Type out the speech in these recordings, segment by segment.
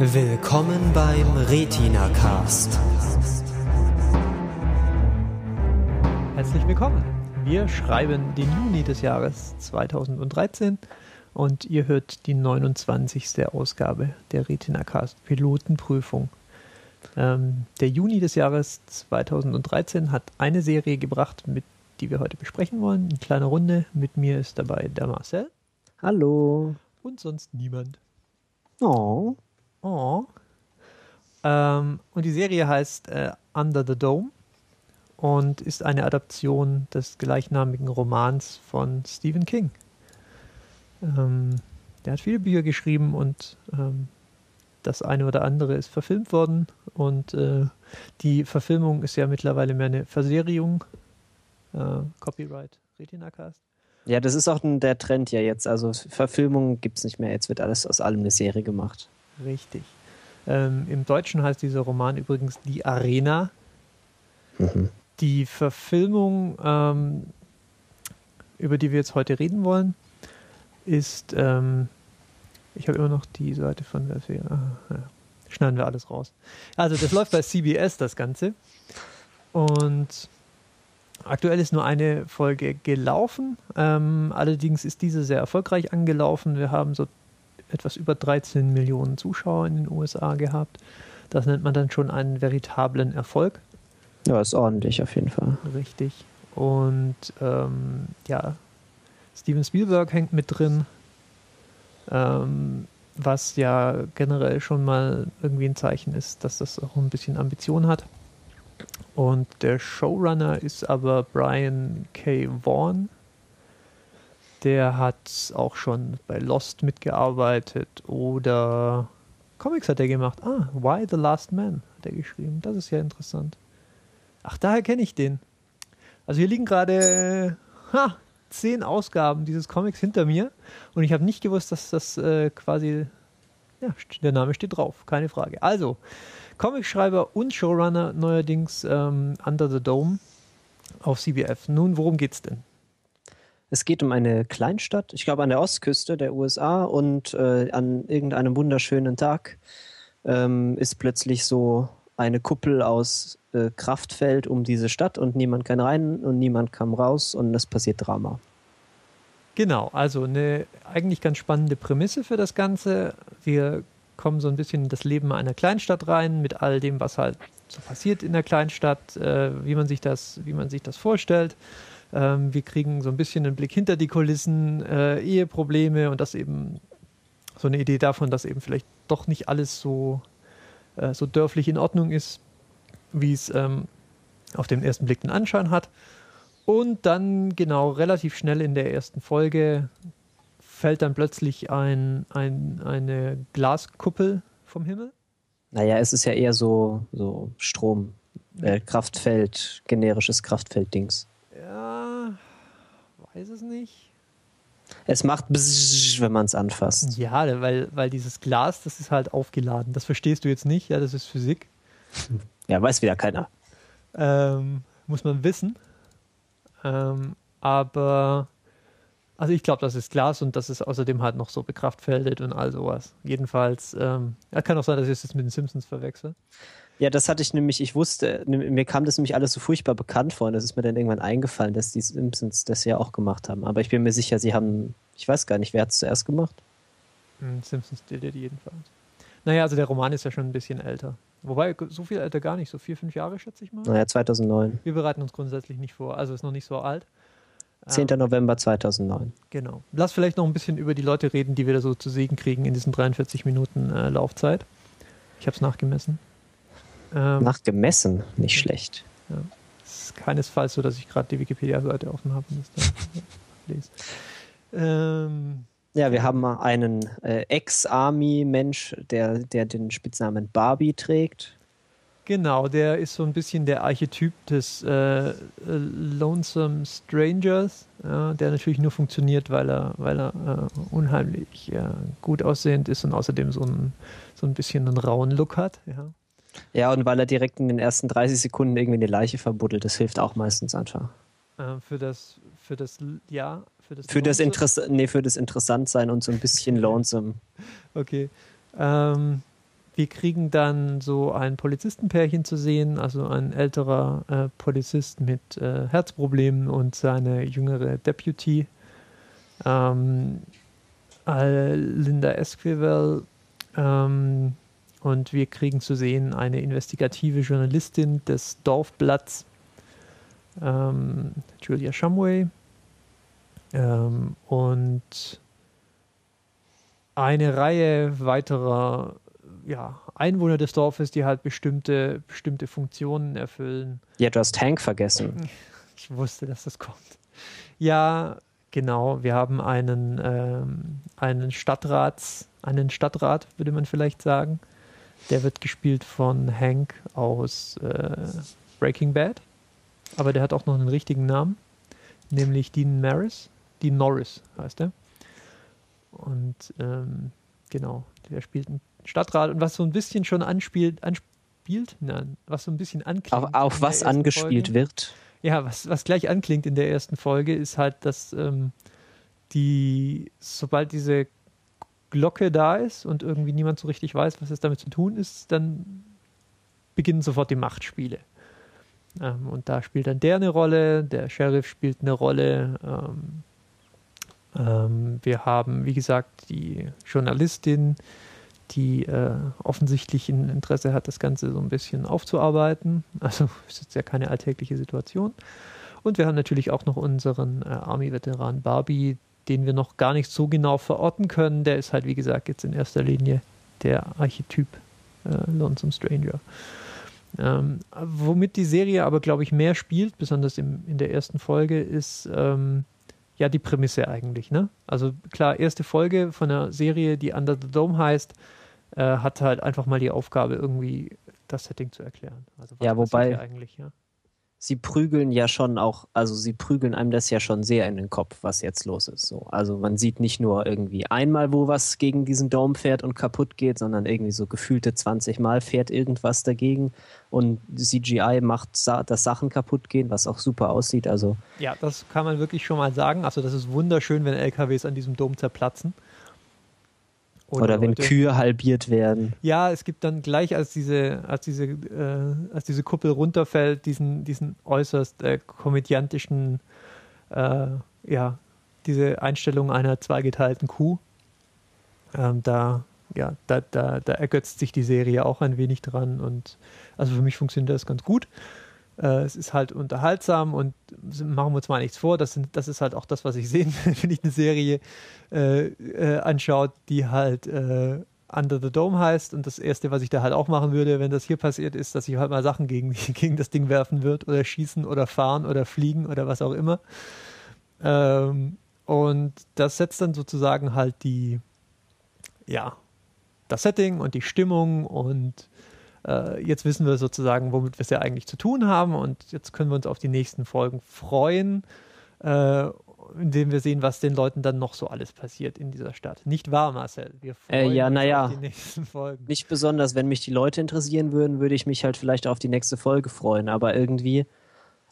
Willkommen beim Retina Cast. Herzlich willkommen. Wir schreiben den Juni des Jahres 2013 und ihr hört die 29. Ausgabe der Retina Cast Pilotenprüfung. Ähm, der Juni des Jahres 2013 hat eine Serie gebracht, mit die wir heute besprechen wollen. In kleiner Runde. Mit mir ist dabei der Marcel. Hallo. Und sonst niemand. Oh. Oh. Ähm, und die Serie heißt äh, Under the Dome und ist eine Adaption des gleichnamigen Romans von Stephen King. Ähm, der hat viele Bücher geschrieben und ähm, das eine oder andere ist verfilmt worden. Und äh, die Verfilmung ist ja mittlerweile mehr eine Verserierung. Äh, Copyright Retina Cast. Ja, das ist auch der Trend ja jetzt. Also Verfilmungen gibt es nicht mehr. Jetzt wird alles aus allem eine Serie gemacht. Richtig. Ähm, Im Deutschen heißt dieser Roman übrigens Die Arena. Mhm. Die Verfilmung, ähm, über die wir jetzt heute reden wollen, ist, ähm, ich habe immer noch die Seite von der ah, ja. schneiden wir alles raus. Also das läuft bei CBS, das Ganze. Und aktuell ist nur eine Folge gelaufen. Ähm, allerdings ist diese sehr erfolgreich angelaufen. Wir haben so etwas über 13 Millionen Zuschauer in den USA gehabt. Das nennt man dann schon einen veritablen Erfolg. Ja, ist ordentlich auf jeden Fall. Richtig. Und ähm, ja, Steven Spielberg hängt mit drin, ähm, was ja generell schon mal irgendwie ein Zeichen ist, dass das auch ein bisschen Ambition hat. Und der Showrunner ist aber Brian K. Vaughan. Der hat auch schon bei Lost mitgearbeitet oder Comics hat er gemacht. Ah, Why the Last Man hat er geschrieben. Das ist ja interessant. Ach, daher kenne ich den. Also hier liegen gerade ha, zehn Ausgaben dieses Comics hinter mir und ich habe nicht gewusst, dass das äh, quasi, ja, der Name steht drauf, keine Frage. Also, Comicschreiber und Showrunner neuerdings ähm, Under the Dome auf CBF. Nun, worum geht's denn? Es geht um eine Kleinstadt, ich glaube an der Ostküste der USA und äh, an irgendeinem wunderschönen Tag ähm, ist plötzlich so eine Kuppel aus äh, Kraftfeld um diese Stadt und niemand kann rein und niemand kam raus und es passiert Drama. Genau, also eine eigentlich ganz spannende Prämisse für das Ganze. Wir kommen so ein bisschen in das Leben einer Kleinstadt rein, mit all dem, was halt so passiert in der Kleinstadt, äh, wie man sich das, wie man sich das vorstellt. Ähm, wir kriegen so ein bisschen einen Blick hinter die Kulissen, äh, Eheprobleme und das eben so eine Idee davon, dass eben vielleicht doch nicht alles so, äh, so dörflich in Ordnung ist, wie es ähm, auf den ersten Blick den Anschein hat. Und dann genau relativ schnell in der ersten Folge fällt dann plötzlich ein, ein, eine Glaskuppel vom Himmel. Naja, es ist ja eher so, so Strom, äh, Kraftfeld, generisches Kraftfeld-Dings. Ja, weiß es nicht. Es macht bzzz, wenn man es anfasst. Ja, weil, weil dieses Glas, das ist halt aufgeladen. Das verstehst du jetzt nicht, ja, das ist Physik. Ja, weiß wieder keiner. Ähm, muss man wissen. Ähm, aber also ich glaube, das ist Glas und das ist außerdem halt noch so bekraftfeldet und all sowas. Jedenfalls, ähm, ja, kann auch sein, dass ich das mit den Simpsons verwechsel. Ja, das hatte ich nämlich, ich wusste, mir kam das nämlich alles so furchtbar bekannt vor und das ist mir dann irgendwann eingefallen, dass die Simpsons das ja auch gemacht haben. Aber ich bin mir sicher, sie haben, ich weiß gar nicht, wer hat es zuerst gemacht? Hm, Simpsons did it jedenfalls. Naja, also der Roman ist ja schon ein bisschen älter. Wobei, so viel älter gar nicht, so vier, fünf Jahre schätze ich mal. Naja, 2009. Wir bereiten uns grundsätzlich nicht vor, also ist noch nicht so alt. 10. Ähm, November 2009. Genau. Lass vielleicht noch ein bisschen über die Leute reden, die wir da so zu Segen kriegen in diesen 43 Minuten äh, Laufzeit. Ich habe es nachgemessen. Ähm, nachgemessen? Nicht schlecht. Ja. Es ist keinesfalls so, dass ich gerade die Wikipedia-Seite offen habe und das da lese. Ähm, ja, wir haben einen äh, Ex-Army-Mensch, der, der den Spitznamen Barbie trägt. Genau, der ist so ein bisschen der Archetyp des äh, Lonesome Strangers, ja, der natürlich nur funktioniert, weil er, weil er äh, unheimlich ja, gut aussehend ist und außerdem so ein, so ein bisschen einen rauen Look hat. Ja. Ja, und weil er direkt in den ersten 30 Sekunden irgendwie eine Leiche verbuddelt, das hilft auch meistens einfach. Äh, für das, für das, ja, für das, für das, Interess nee, für das Interessantsein und so ein bisschen lonesome. Okay. Ähm, wir kriegen dann so ein Polizistenpärchen zu sehen, also ein älterer äh, Polizist mit äh, Herzproblemen und seine jüngere Deputy, ähm, Linda Esquivel. Ähm, und wir kriegen zu sehen eine investigative Journalistin des Dorfblatts, ähm, Julia Shumway. Ähm, und eine Reihe weiterer ja, Einwohner des Dorfes, die halt bestimmte, bestimmte Funktionen erfüllen. Ja, du hast Hank vergessen. Ich wusste, dass das kommt. Ja, genau. Wir haben einen, ähm, einen Stadtrats, einen Stadtrat, würde man vielleicht sagen. Der wird gespielt von Hank aus äh, Breaking Bad. Aber der hat auch noch einen richtigen Namen, nämlich Dean Maris. Dean Norris heißt er. Und ähm, genau, der spielt einen Stadtrat und was so ein bisschen schon anspielt, anspielt, nein, was so ein bisschen anklingt. Auf, auf was angespielt Folge. wird. Ja, was, was gleich anklingt in der ersten Folge, ist halt, dass ähm, die, sobald diese Glocke da ist und irgendwie niemand so richtig weiß, was es damit zu tun ist, dann beginnen sofort die Machtspiele. Ähm, und da spielt dann der eine Rolle, der Sheriff spielt eine Rolle. Ähm, ähm, wir haben, wie gesagt, die Journalistin, die äh, offensichtlich ein Interesse hat, das Ganze so ein bisschen aufzuarbeiten. Also ist jetzt ja keine alltägliche Situation. Und wir haben natürlich auch noch unseren äh, Army-Veteran Barbie, den wir noch gar nicht so genau verorten können. Der ist halt, wie gesagt, jetzt in erster Linie der Archetyp äh, Lonesome Stranger. Ähm, womit die Serie aber, glaube ich, mehr spielt, besonders im, in der ersten Folge, ist ähm, ja die Prämisse eigentlich. Ne? Also klar, erste Folge von einer Serie, die Under the Dome heißt, äh, hat halt einfach mal die Aufgabe, irgendwie das Setting zu erklären. Also ja, wobei eigentlich, ja? Sie prügeln ja schon auch, also sie prügeln einem das ja schon sehr in den Kopf, was jetzt los ist. So. Also man sieht nicht nur irgendwie einmal, wo was gegen diesen Dome fährt und kaputt geht, sondern irgendwie so gefühlte 20 Mal fährt irgendwas dagegen und CGI macht, dass Sachen kaputt gehen, was auch super aussieht. Also ja, das kann man wirklich schon mal sagen. Also das ist wunderschön, wenn LKWs an diesem Dom zerplatzen. Oder wenn Kühe halbiert werden. Ja, es gibt dann gleich, als diese, als diese, äh, als diese Kuppel runterfällt, diesen, diesen äußerst äh, komödiantischen, äh, ja, diese Einstellung einer zweigeteilten Kuh. Ähm, da, ja, da, da, da ergötzt sich die Serie auch ein wenig dran und also für mich funktioniert das ganz gut. Äh, es ist halt unterhaltsam und machen wir uns mal nichts vor. Das, sind, das ist halt auch das, was ich will, wenn ich eine Serie äh, äh, anschaut, die halt äh, Under the Dome heißt. Und das Erste, was ich da halt auch machen würde, wenn das hier passiert, ist, dass ich halt mal Sachen gegen, gegen das Ding werfen wird oder schießen oder fahren oder fliegen oder was auch immer. Ähm, und das setzt dann sozusagen halt die, ja, das Setting und die Stimmung und äh, jetzt wissen wir sozusagen, womit wir es ja eigentlich zu tun haben und jetzt können wir uns auf die nächsten Folgen freuen, äh, indem wir sehen, was den Leuten dann noch so alles passiert in dieser Stadt. Nicht wahr, Marcel? Wir äh, freuen äh, ja, uns naja, auf die nächsten Folgen. Nicht besonders, wenn mich die Leute interessieren würden, würde ich mich halt vielleicht auf die nächste Folge freuen, aber irgendwie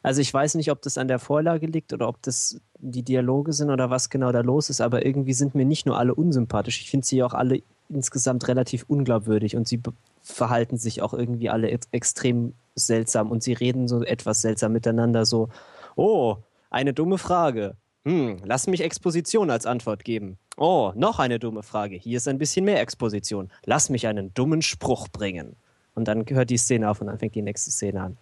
also ich weiß nicht, ob das an der Vorlage liegt oder ob das die Dialoge sind oder was genau da los ist, aber irgendwie sind mir nicht nur alle unsympathisch, ich finde sie auch alle insgesamt relativ unglaubwürdig und sie verhalten sich auch irgendwie alle extrem seltsam und sie reden so etwas seltsam miteinander, so, oh, eine dumme Frage. Hm, lass mich Exposition als Antwort geben. Oh, noch eine dumme Frage. Hier ist ein bisschen mehr Exposition. Lass mich einen dummen Spruch bringen. Und dann hört die Szene auf und dann fängt die nächste Szene an.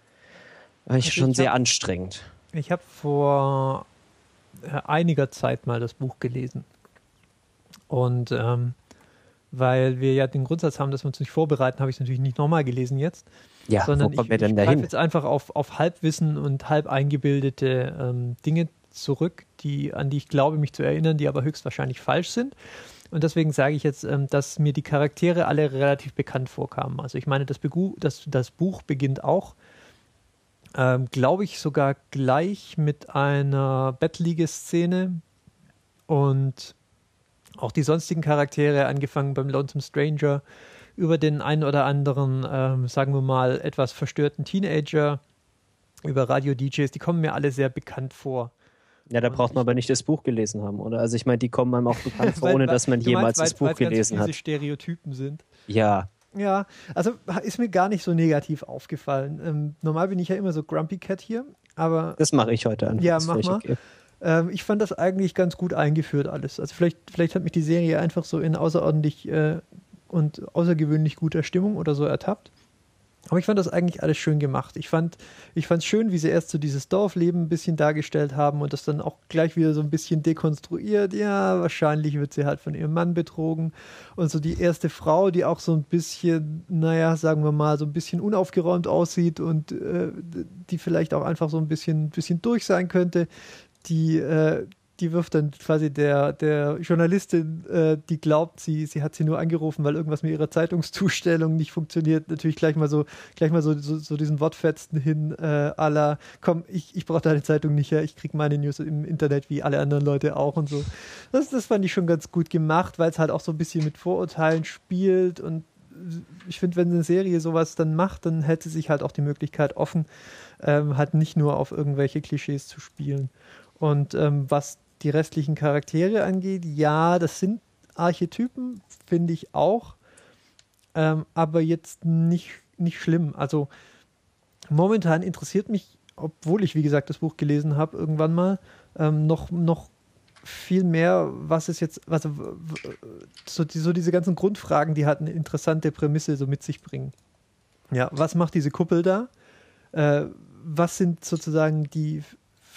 Das ist also schon sehr hab, anstrengend. Ich habe vor äh, einiger Zeit mal das Buch gelesen. Und ähm, weil wir ja den Grundsatz haben, dass wir uns nicht vorbereiten, habe ich es natürlich nicht nochmal gelesen jetzt. Ja, sondern wo ich, ich dahin? jetzt einfach auf, auf Halbwissen und halb eingebildete ähm, Dinge zurück, die, an die ich glaube, mich zu erinnern, die aber höchstwahrscheinlich falsch sind. Und deswegen sage ich jetzt, ähm, dass mir die Charaktere alle relativ bekannt vorkamen. Also ich meine, das, Begu das, das Buch beginnt auch, ähm, glaube ich, sogar gleich mit einer Bettliegeszene und auch die sonstigen Charaktere, angefangen beim Lonesome Stranger, über den einen oder anderen, ähm, sagen wir mal, etwas verstörten Teenager, über Radio-DJs, die kommen mir alle sehr bekannt vor. Ja, da braucht man aber nicht das Buch gelesen haben, oder? Also ich meine, die kommen einem auch bekannt vor, ohne dass man jemals meinst, das Buch gelesen hat. Diese Stereotypen sind. Ja, Ja, also ist mir gar nicht so negativ aufgefallen. Ähm, normal bin ich ja immer so Grumpy Cat hier, aber. Das mache ich heute an. Ja, mach mal. Okay. Ähm, ich fand das eigentlich ganz gut eingeführt alles. Also vielleicht, vielleicht hat mich die Serie einfach so in außerordentlich äh, und außergewöhnlich guter Stimmung oder so ertappt. Aber ich fand das eigentlich alles schön gemacht. Ich fand ich schön, wie sie erst so dieses Dorfleben ein bisschen dargestellt haben und das dann auch gleich wieder so ein bisschen dekonstruiert. Ja, wahrscheinlich wird sie halt von ihrem Mann betrogen. Und so die erste Frau, die auch so ein bisschen, naja, sagen wir mal, so ein bisschen unaufgeräumt aussieht und äh, die vielleicht auch einfach so ein bisschen, bisschen durch sein könnte, die, äh, die wirft dann quasi der, der Journalistin, äh, die glaubt, sie, sie hat sie nur angerufen, weil irgendwas mit ihrer Zeitungszustellung nicht funktioniert, natürlich gleich mal so, gleich mal so, so, so diesen Wortfetzen hin, äh, aller, komm, ich, ich brauche deine Zeitung nicht, ja, ich kriege meine News im Internet wie alle anderen Leute auch und so. Das, das fand ich schon ganz gut gemacht, weil es halt auch so ein bisschen mit Vorurteilen spielt und ich finde, wenn eine Serie sowas dann macht, dann hätte sich halt auch die Möglichkeit offen, ähm, halt nicht nur auf irgendwelche Klischees zu spielen. Und ähm, was die restlichen Charaktere angeht, ja, das sind Archetypen, finde ich auch, ähm, aber jetzt nicht, nicht schlimm. Also momentan interessiert mich, obwohl ich, wie gesagt, das Buch gelesen habe, irgendwann mal, ähm, noch, noch viel mehr, was ist jetzt, was, so, die, so diese ganzen Grundfragen, die halt eine interessante Prämisse so mit sich bringen. Ja, was macht diese Kuppel da? Äh, was sind sozusagen die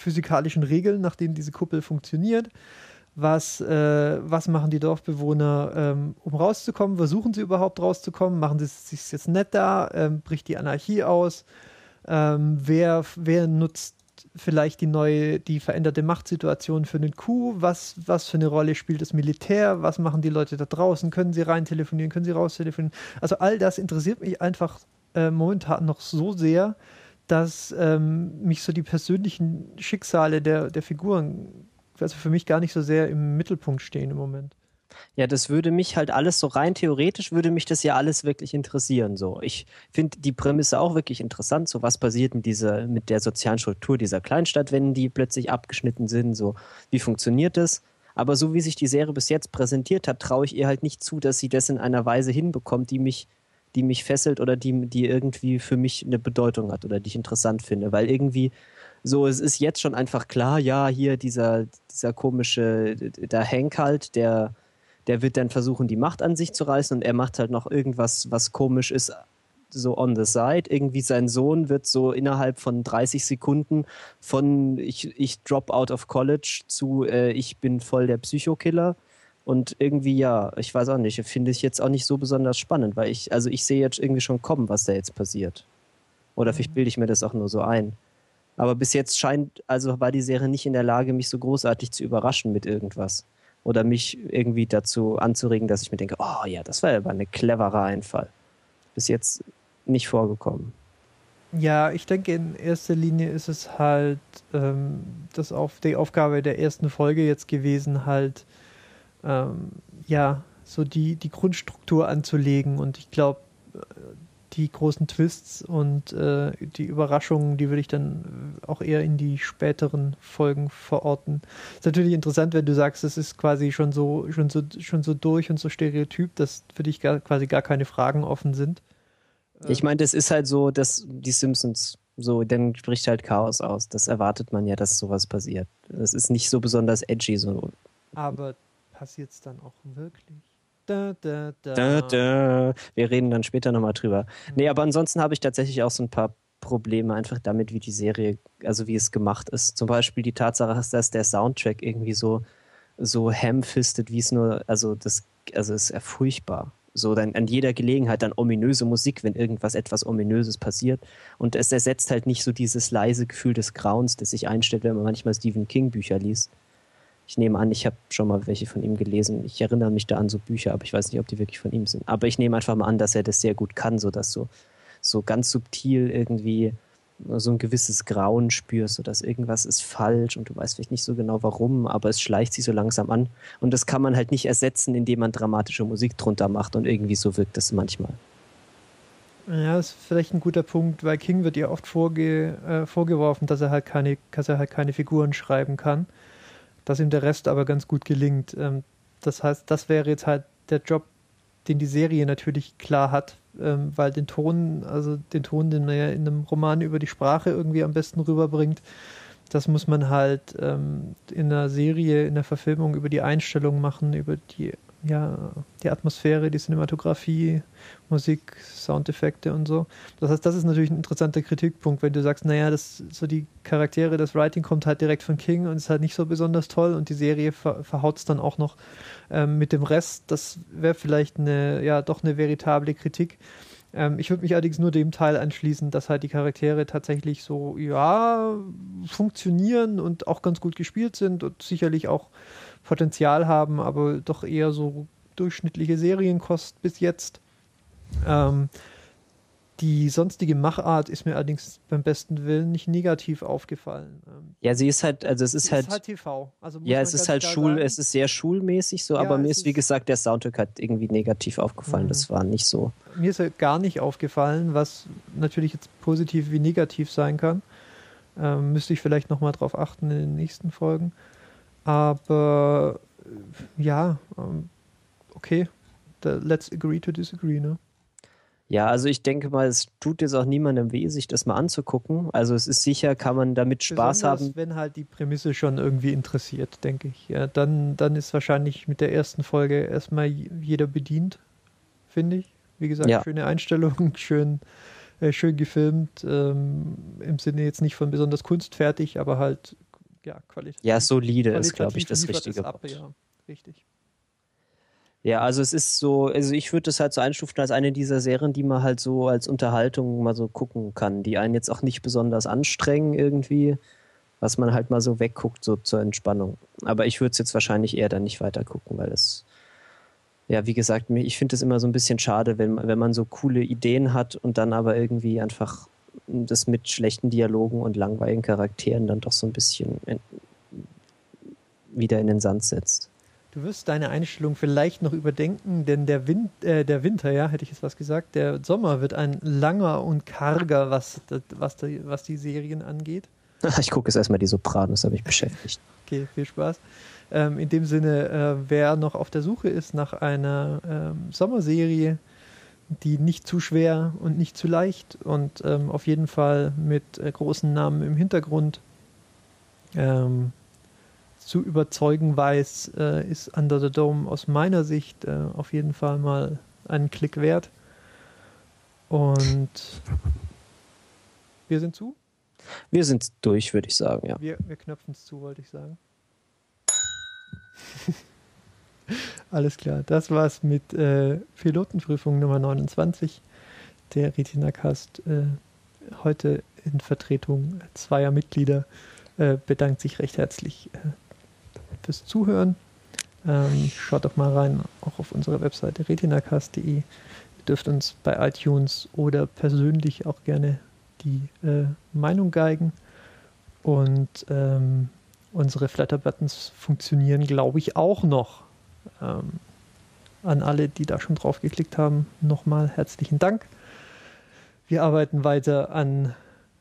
physikalischen Regeln, nach denen diese Kuppel funktioniert. Was, äh, was machen die Dorfbewohner, ähm, um rauszukommen? Versuchen sie überhaupt rauszukommen? Machen sie es sich jetzt nett da? Ähm, bricht die Anarchie aus? Ähm, wer, wer nutzt vielleicht die neue, die veränderte Machtsituation für einen Coup? Was, was für eine Rolle spielt das Militär? Was machen die Leute da draußen? Können sie rein telefonieren? Können sie raus telefonieren? Also all das interessiert mich einfach äh, momentan noch so sehr, dass ähm, mich so die persönlichen Schicksale der, der Figuren, also für mich gar nicht so sehr im Mittelpunkt stehen im Moment. Ja, das würde mich halt alles so rein theoretisch würde mich das ja alles wirklich interessieren. So, ich finde die Prämisse auch wirklich interessant. So, was passiert mit dieser, mit der sozialen Struktur dieser Kleinstadt, wenn die plötzlich abgeschnitten sind? So, wie funktioniert das? Aber so wie sich die Serie bis jetzt präsentiert hat, traue ich ihr halt nicht zu, dass sie das in einer Weise hinbekommt, die mich die mich fesselt oder die, die irgendwie für mich eine Bedeutung hat oder die ich interessant finde. Weil irgendwie so, es ist jetzt schon einfach klar, ja, hier dieser, dieser komische, der Hank halt, der, der wird dann versuchen, die Macht an sich zu reißen und er macht halt noch irgendwas, was komisch ist, so on the side. Irgendwie sein Sohn wird so innerhalb von 30 Sekunden von ich, ich drop out of college zu äh, ich bin voll der Psychokiller und irgendwie, ja, ich weiß auch nicht, finde ich jetzt auch nicht so besonders spannend, weil ich, also ich sehe jetzt irgendwie schon kommen, was da jetzt passiert. Oder vielleicht mhm. bilde ich mir das auch nur so ein. Aber bis jetzt scheint, also war die Serie nicht in der Lage, mich so großartig zu überraschen mit irgendwas. Oder mich irgendwie dazu anzuregen, dass ich mir denke, oh ja, das war aber ein cleverer Einfall. Bis jetzt nicht vorgekommen. Ja, ich denke, in erster Linie ist es halt ähm, das auf die Aufgabe der ersten Folge jetzt gewesen, halt ähm, ja, so die, die Grundstruktur anzulegen. Und ich glaube, die großen Twists und äh, die Überraschungen, die würde ich dann auch eher in die späteren Folgen verorten. Ist natürlich interessant, wenn du sagst, es ist quasi schon so, schon so, schon so durch und so stereotyp, dass für dich gar, quasi gar keine Fragen offen sind. Ich meine, das ist halt so, dass die Simpsons so, dann spricht halt Chaos aus. Das erwartet man ja, dass sowas passiert. Das ist nicht so besonders edgy so. Aber passiert es dann auch wirklich? Da, da, da. Da, da. Wir reden dann später nochmal drüber. Mhm. Nee, aber ansonsten habe ich tatsächlich auch so ein paar Probleme einfach damit, wie die Serie, also wie es gemacht ist. Zum Beispiel die Tatsache, dass der Soundtrack irgendwie so, so ham-fisted, wie es nur, also das, also ist ja furchtbar. So dann an jeder Gelegenheit dann ominöse Musik, wenn irgendwas etwas Ominöses passiert. Und es ersetzt halt nicht so dieses leise Gefühl des Grauens, das sich einstellt, wenn man manchmal Stephen King Bücher liest. Ich nehme an, ich habe schon mal welche von ihm gelesen. Ich erinnere mich da an so Bücher, aber ich weiß nicht, ob die wirklich von ihm sind. Aber ich nehme einfach mal an, dass er das sehr gut kann, sodass du so ganz subtil irgendwie so ein gewisses Grauen spürst, sodass irgendwas ist falsch und du weißt vielleicht nicht so genau warum, aber es schleicht sich so langsam an. Und das kann man halt nicht ersetzen, indem man dramatische Musik drunter macht und irgendwie so wirkt das manchmal. Ja, das ist vielleicht ein guter Punkt, weil King wird ja oft vorge äh, vorgeworfen, dass er halt keine, dass er halt keine Figuren schreiben kann dass ihm der Rest aber ganz gut gelingt. Ähm, das heißt, das wäre jetzt halt der Job den die Serie natürlich klar hat, ähm, weil den Ton, also den Ton, den man ja in einem Roman über die Sprache irgendwie am besten rüberbringt, das muss man halt ähm, in einer Serie, in der Verfilmung über die Einstellung machen, über die ja, die Atmosphäre, die Cinematografie, Musik, Soundeffekte und so. Das heißt, das ist natürlich ein interessanter Kritikpunkt, wenn du sagst, naja, das, so die Charaktere, das Writing kommt halt direkt von King und ist halt nicht so besonders toll und die Serie ver verhaut es dann auch noch ähm, mit dem Rest. Das wäre vielleicht eine, ja, doch eine veritable Kritik. Ähm, ich würde mich allerdings nur dem Teil anschließen, dass halt die Charaktere tatsächlich so, ja, funktionieren und auch ganz gut gespielt sind und sicherlich auch Potenzial haben, aber doch eher so durchschnittliche Serienkost bis jetzt. Ähm, die sonstige Machart ist mir allerdings beim besten Willen nicht negativ aufgefallen. Ähm, ja, sie ist halt, also es ist halt. Ist halt TV. Also ja, es ist halt Schul, sagen. es ist sehr schulmäßig so, ja, aber mir ist, wie gesagt, der Soundtrack hat irgendwie negativ aufgefallen. Mhm. Das war nicht so. Mir ist halt gar nicht aufgefallen, was natürlich jetzt positiv wie negativ sein kann. Ähm, müsste ich vielleicht nochmal drauf achten in den nächsten Folgen. Aber äh, ja, ähm, okay. Let's agree to disagree, ne? Ja, also ich denke mal, es tut jetzt auch niemandem weh, sich das mal anzugucken. Also es ist sicher, kann man damit Spaß Besonders, haben. wenn halt die Prämisse schon irgendwie interessiert, denke ich. Ja, dann, dann ist wahrscheinlich mit der ersten Folge erstmal jeder bedient, finde ich. Wie gesagt, ja. schöne Einstellung, schön, äh, schön gefilmt. Ähm, Im Sinne jetzt nicht von besonders kunstfertig, aber halt ja, qualitativ. Ja, solide ist, glaube ich, das richtige ab, Wort. Ja, richtig. Ja, also es ist so, also ich würde das halt so einstufen als eine dieser Serien, die man halt so als Unterhaltung mal so gucken kann, die einen jetzt auch nicht besonders anstrengen irgendwie, was man halt mal so wegguckt, so zur Entspannung. Aber ich würde es jetzt wahrscheinlich eher dann nicht weiter gucken, weil es, ja, wie gesagt, ich finde es immer so ein bisschen schade, wenn, wenn man so coole Ideen hat und dann aber irgendwie einfach das mit schlechten Dialogen und langweiligen Charakteren dann doch so ein bisschen wieder in den Sand setzt. Du wirst deine Einstellung vielleicht noch überdenken, denn der, Win äh, der Winter, ja, hätte ich jetzt was gesagt, der Sommer wird ein langer und karger, was, was, die, was die Serien angeht. Ich gucke jetzt erstmal die Sopranos, habe ich beschäftigt. Okay, viel Spaß. Ähm, in dem Sinne, äh, wer noch auf der Suche ist nach einer ähm, Sommerserie, die nicht zu schwer und nicht zu leicht und ähm, auf jeden Fall mit äh, großen Namen im Hintergrund ähm, zu überzeugen weiß, äh, ist Under the Dome aus meiner Sicht äh, auf jeden Fall mal einen Klick wert. Und wir sind zu? Wir sind durch, würde ich sagen, ja. Wir, wir knöpfen es zu, wollte ich sagen. Alles klar, das war's mit äh, Pilotenprüfung Nummer 29. Der Retina-Cast äh, heute in Vertretung zweier Mitglieder äh, bedankt sich recht herzlich äh, fürs Zuhören. Ähm, schaut doch mal rein, auch auf unserer Webseite retinacast.de. Ihr dürft uns bei iTunes oder persönlich auch gerne die äh, Meinung geigen. Und ähm, unsere Flatter-Buttons funktionieren, glaube ich, auch noch. Ähm, an alle, die da schon drauf geklickt haben, nochmal herzlichen Dank. Wir arbeiten weiter an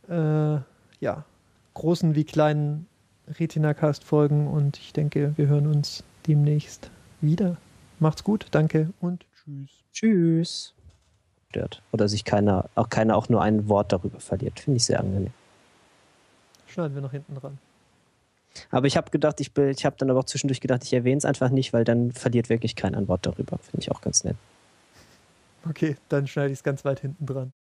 äh, ja, großen wie kleinen Retina-Cast-Folgen und ich denke, wir hören uns demnächst wieder. Macht's gut, danke und tschüss. Tschüss. Oder sich keiner, auch keiner auch nur ein Wort darüber verliert. Finde ich sehr angenehm. Schneiden wir noch hinten dran. Aber ich habe gedacht, ich, ich habe dann aber auch zwischendurch gedacht, ich erwähne es einfach nicht, weil dann verliert wirklich kein ein Wort darüber. Finde ich auch ganz nett. Okay, dann schneide ich es ganz weit hinten dran.